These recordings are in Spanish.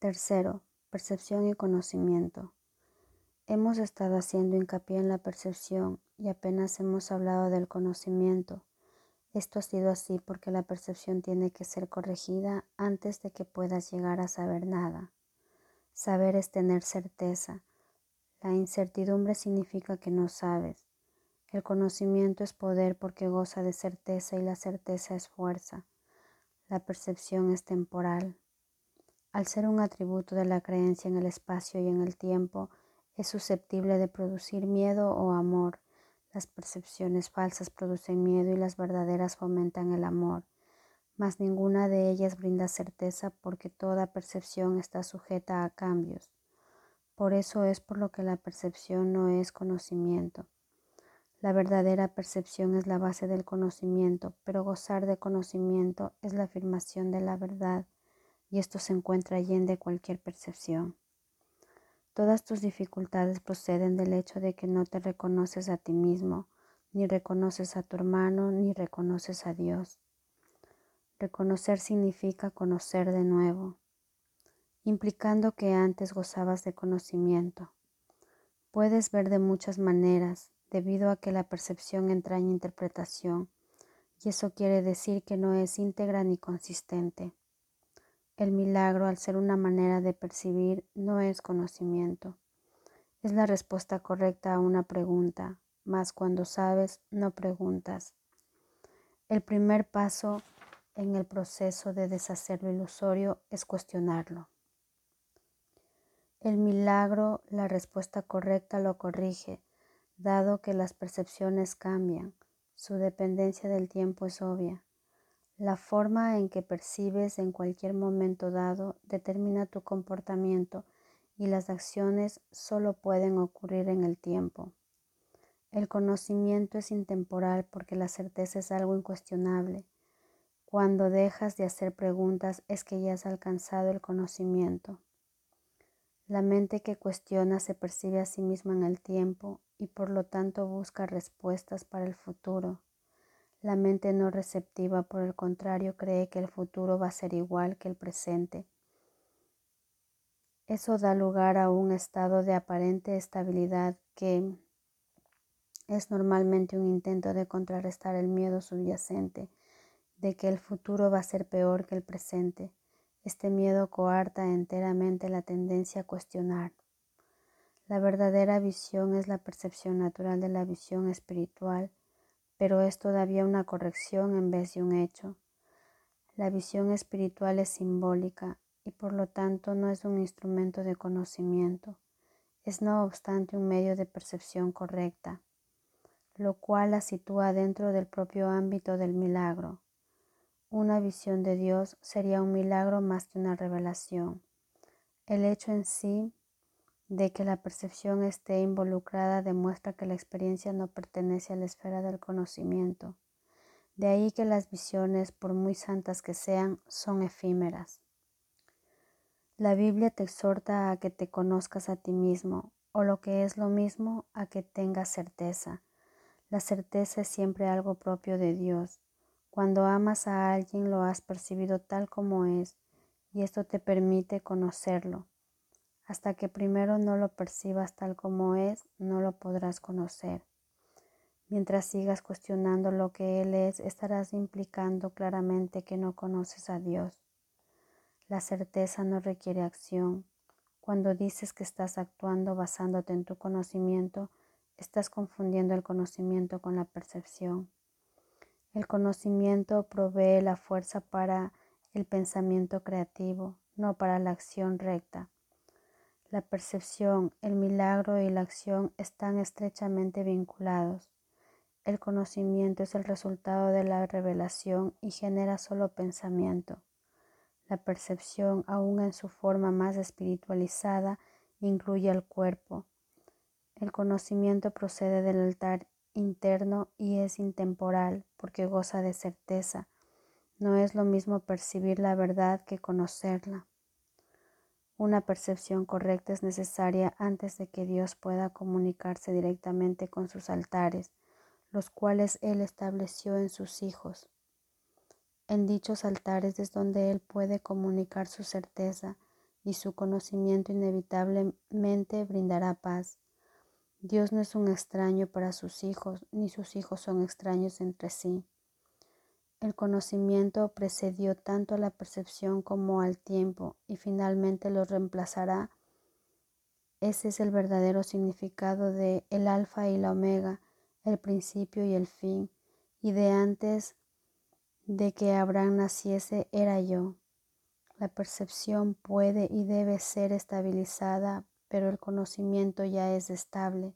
Tercero, percepción y conocimiento. Hemos estado haciendo hincapié en la percepción y apenas hemos hablado del conocimiento. Esto ha sido así porque la percepción tiene que ser corregida antes de que puedas llegar a saber nada. Saber es tener certeza. La incertidumbre significa que no sabes. El conocimiento es poder porque goza de certeza y la certeza es fuerza. La percepción es temporal. Al ser un atributo de la creencia en el espacio y en el tiempo, es susceptible de producir miedo o amor. Las percepciones falsas producen miedo y las verdaderas fomentan el amor, mas ninguna de ellas brinda certeza porque toda percepción está sujeta a cambios. Por eso es por lo que la percepción no es conocimiento. La verdadera percepción es la base del conocimiento, pero gozar de conocimiento es la afirmación de la verdad, y esto se encuentra de cualquier percepción. Todas tus dificultades proceden del hecho de que no te reconoces a ti mismo, ni reconoces a tu hermano, ni reconoces a Dios. Reconocer significa conocer de nuevo, implicando que antes gozabas de conocimiento. Puedes ver de muchas maneras, debido a que la percepción entraña interpretación, y eso quiere decir que no es íntegra ni consistente. El milagro, al ser una manera de percibir, no es conocimiento. Es la respuesta correcta a una pregunta, mas cuando sabes, no preguntas. El primer paso en el proceso de deshacer lo ilusorio es cuestionarlo. El milagro, la respuesta correcta lo corrige, dado que las percepciones cambian, su dependencia del tiempo es obvia. La forma en que percibes en cualquier momento dado determina tu comportamiento y las acciones solo pueden ocurrir en el tiempo. El conocimiento es intemporal porque la certeza es algo incuestionable. Cuando dejas de hacer preguntas es que ya has alcanzado el conocimiento. La mente que cuestiona se percibe a sí misma en el tiempo y por lo tanto busca respuestas para el futuro. La mente no receptiva, por el contrario, cree que el futuro va a ser igual que el presente. Eso da lugar a un estado de aparente estabilidad que es normalmente un intento de contrarrestar el miedo subyacente de que el futuro va a ser peor que el presente. Este miedo coarta enteramente la tendencia a cuestionar. La verdadera visión es la percepción natural de la visión espiritual, pero es todavía una corrección en vez de un hecho. La visión espiritual es simbólica y por lo tanto no es un instrumento de conocimiento, es no obstante un medio de percepción correcta, lo cual la sitúa dentro del propio ámbito del milagro. Una visión de Dios sería un milagro más que una revelación. El hecho en sí de que la percepción esté involucrada demuestra que la experiencia no pertenece a la esfera del conocimiento. De ahí que las visiones, por muy santas que sean, son efímeras. La Biblia te exhorta a que te conozcas a ti mismo, o lo que es lo mismo, a que tengas certeza. La certeza es siempre algo propio de Dios. Cuando amas a alguien lo has percibido tal como es y esto te permite conocerlo. Hasta que primero no lo percibas tal como es, no lo podrás conocer. Mientras sigas cuestionando lo que Él es, estarás implicando claramente que no conoces a Dios. La certeza no requiere acción. Cuando dices que estás actuando basándote en tu conocimiento, estás confundiendo el conocimiento con la percepción. El conocimiento provee la fuerza para el pensamiento creativo, no para la acción recta. La percepción, el milagro y la acción están estrechamente vinculados. El conocimiento es el resultado de la revelación y genera solo pensamiento. La percepción, aún en su forma más espiritualizada, incluye al cuerpo. El conocimiento procede del altar interno y es intemporal porque goza de certeza. No es lo mismo percibir la verdad que conocerla. Una percepción correcta es necesaria antes de que Dios pueda comunicarse directamente con sus altares, los cuales Él estableció en sus hijos. En dichos altares es donde Él puede comunicar su certeza y su conocimiento inevitablemente brindará paz. Dios no es un extraño para sus hijos, ni sus hijos son extraños entre sí. El conocimiento precedió tanto a la percepción como al tiempo y finalmente lo reemplazará. Ese es el verdadero significado de el alfa y la omega, el principio y el fin, y de antes de que Abraham naciese era yo. La percepción puede y debe ser estabilizada, pero el conocimiento ya es estable.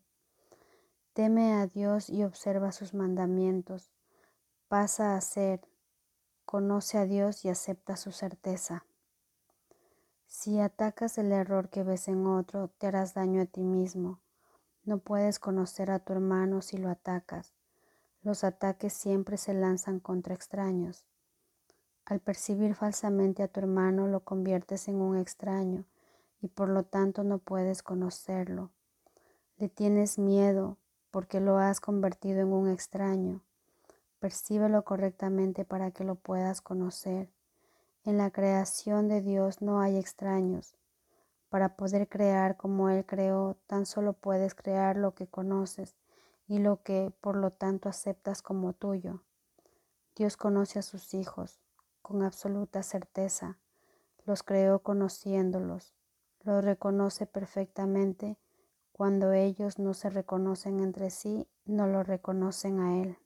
Teme a Dios y observa sus mandamientos. Pasa a ser, conoce a Dios y acepta su certeza. Si atacas el error que ves en otro, te harás daño a ti mismo. No puedes conocer a tu hermano si lo atacas. Los ataques siempre se lanzan contra extraños. Al percibir falsamente a tu hermano lo conviertes en un extraño y por lo tanto no puedes conocerlo. Le tienes miedo porque lo has convertido en un extraño. Percíbelo correctamente para que lo puedas conocer. En la creación de Dios no hay extraños. Para poder crear como Él creó, tan solo puedes crear lo que conoces y lo que por lo tanto aceptas como tuyo. Dios conoce a sus hijos con absoluta certeza. Los creó conociéndolos. Los reconoce perfectamente. Cuando ellos no se reconocen entre sí, no lo reconocen a Él.